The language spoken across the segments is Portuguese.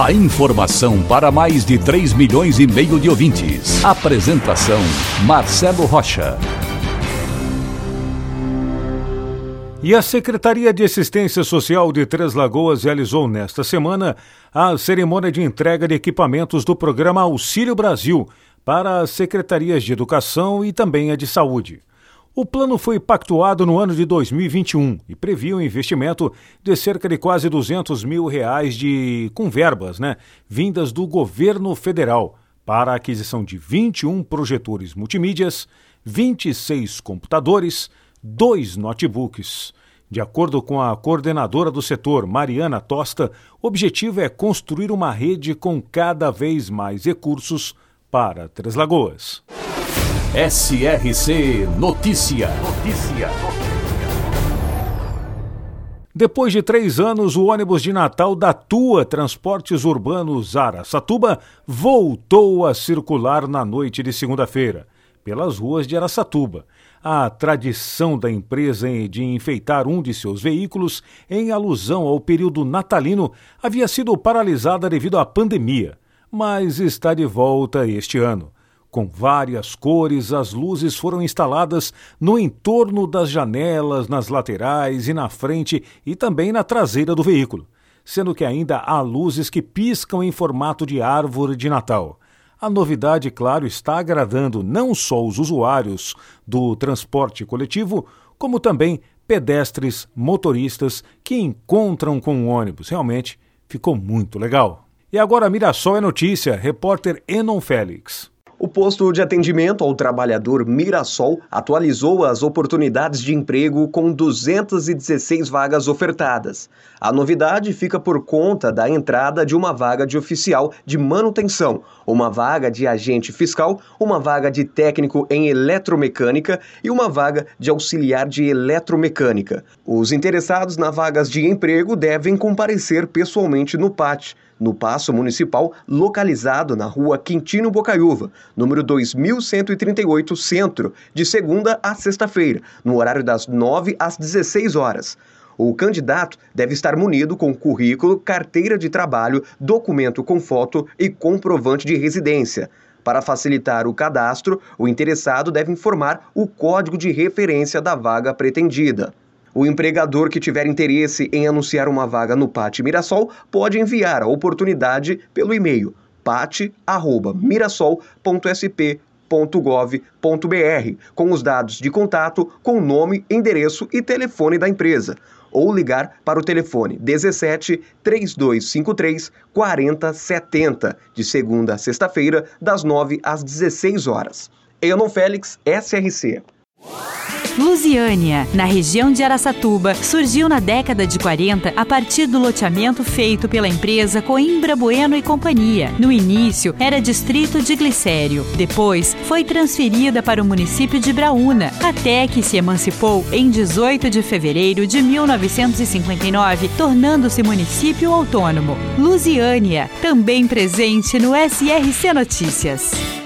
A informação para mais de 3 milhões e meio de ouvintes. Apresentação Marcelo Rocha. E a Secretaria de Assistência Social de Três Lagoas realizou nesta semana a cerimônia de entrega de equipamentos do programa Auxílio Brasil para as secretarias de Educação e também a de Saúde. O plano foi pactuado no ano de 2021 e previa um investimento de cerca de quase 200 mil reais de, com verbas né, vindas do governo federal para a aquisição de 21 projetores multimídias, 26 computadores, dois notebooks. De acordo com a coordenadora do setor, Mariana Tosta, o objetivo é construir uma rede com cada vez mais recursos para Três Lagoas. SRC Notícia. Notícia. Depois de três anos, o ônibus de Natal da Tua Transportes Urbanos Araçatuba voltou a circular na noite de segunda-feira pelas ruas de Araçatuba. A tradição da empresa de enfeitar um de seus veículos em alusão ao período natalino havia sido paralisada devido à pandemia mas está de volta este ano. Com várias cores, as luzes foram instaladas no entorno das janelas, nas laterais e na frente e também na traseira do veículo, sendo que ainda há luzes que piscam em formato de árvore de Natal. A novidade, claro, está agradando não só os usuários do transporte coletivo, como também pedestres, motoristas que encontram com o ônibus. Realmente ficou muito legal. E agora Mirassol é notícia, repórter Enon Félix. O posto de atendimento ao trabalhador Mirassol atualizou as oportunidades de emprego com 216 vagas ofertadas. A novidade fica por conta da entrada de uma vaga de oficial de manutenção, uma vaga de agente fiscal, uma vaga de técnico em eletromecânica e uma vaga de auxiliar de eletromecânica. Os interessados na vagas de emprego devem comparecer pessoalmente no PAT no Paço Municipal, localizado na rua Quintino Bocaiúva, número 2138 Centro, de segunda a sexta-feira, no horário das 9 às 16 horas. O candidato deve estar munido com currículo, carteira de trabalho, documento com foto e comprovante de residência. Para facilitar o cadastro, o interessado deve informar o código de referência da vaga pretendida. O empregador que tiver interesse em anunciar uma vaga no PAT Mirassol pode enviar a oportunidade pelo e-mail pat@mirassol.sp.gov.br com os dados de contato com nome, endereço e telefone da empresa ou ligar para o telefone 17 3253 4070 de segunda a sexta-feira das 9 às 16 horas. Enon Félix, SRC. Lusiânia, na região de Araçatuba, surgiu na década de 40 a partir do loteamento feito pela empresa Coimbra Bueno e Companhia. No início, era distrito de Glicério. Depois, foi transferida para o município de Braúna, até que se emancipou em 18 de fevereiro de 1959, tornando-se município autônomo. Lusiânia, também presente no SRC Notícias.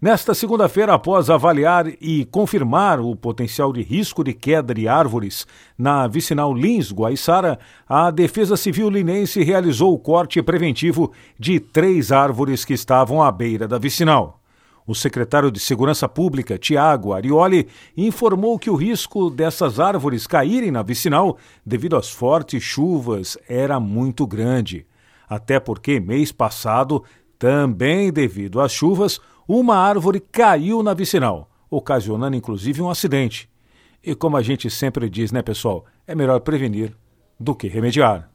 Nesta segunda-feira, após avaliar e confirmar o potencial de risco de queda de árvores na vicinal Lins, Guaiçara, a Defesa Civil linense realizou o corte preventivo de três árvores que estavam à beira da vicinal. O secretário de Segurança Pública, Tiago Arioli, informou que o risco dessas árvores caírem na vicinal devido às fortes chuvas era muito grande. Até porque mês passado, também devido às chuvas, uma árvore caiu na vicinal, ocasionando inclusive um acidente. E como a gente sempre diz, né, pessoal? É melhor prevenir do que remediar.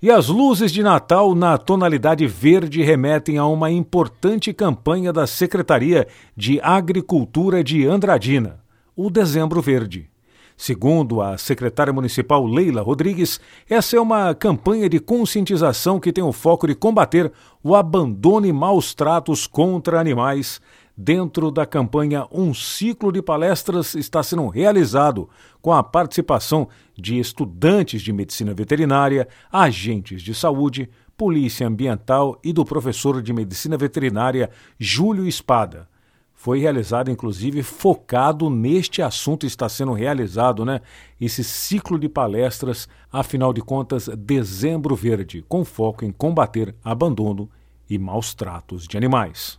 E as luzes de Natal na tonalidade verde remetem a uma importante campanha da Secretaria de Agricultura de Andradina, o Dezembro Verde. Segundo a secretária municipal Leila Rodrigues, essa é uma campanha de conscientização que tem o foco de combater o abandono e maus tratos contra animais. Dentro da campanha, um ciclo de palestras está sendo realizado com a participação de estudantes de medicina veterinária, agentes de saúde, polícia ambiental e do professor de medicina veterinária Júlio Espada foi realizado, inclusive, focado neste assunto, está sendo realizado, né? Esse ciclo de palestras, afinal de contas, Dezembro Verde, com foco em combater abandono e maus tratos de animais.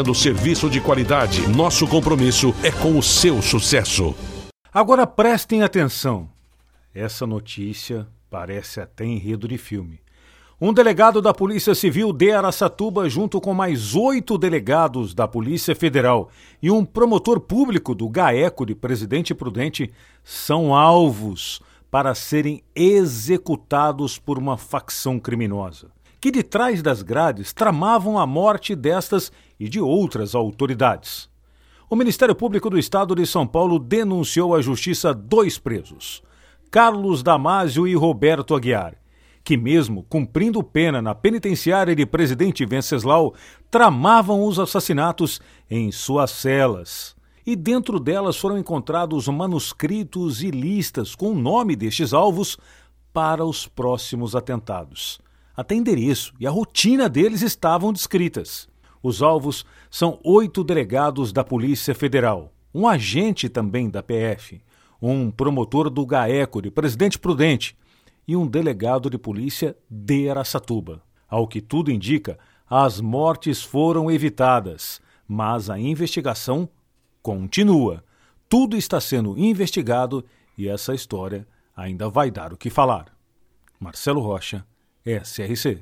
oferecendo serviço de qualidade. Nosso compromisso é com o seu sucesso. Agora prestem atenção. Essa notícia parece até enredo de filme. Um delegado da Polícia Civil de Araçatuba, junto com mais oito delegados da Polícia Federal e um promotor público do GAECO de Presidente Prudente, são alvos para serem executados por uma facção criminosa que de trás das grades tramavam a morte destas e de outras autoridades. O Ministério Público do Estado de São Paulo denunciou à Justiça dois presos, Carlos Damásio e Roberto Aguiar, que, mesmo cumprindo pena na penitenciária de Presidente Venceslau, tramavam os assassinatos em suas celas. E dentro delas foram encontrados manuscritos e listas com o nome destes alvos para os próximos atentados. Até endereço e a rotina deles estavam descritas. Os alvos são oito delegados da Polícia Federal, um agente também da PF, um promotor do GAECO de Presidente Prudente e um delegado de polícia de Araçatuba. Ao que tudo indica, as mortes foram evitadas, mas a investigação continua. Tudo está sendo investigado e essa história ainda vai dar o que falar. Marcelo Rocha, SRC.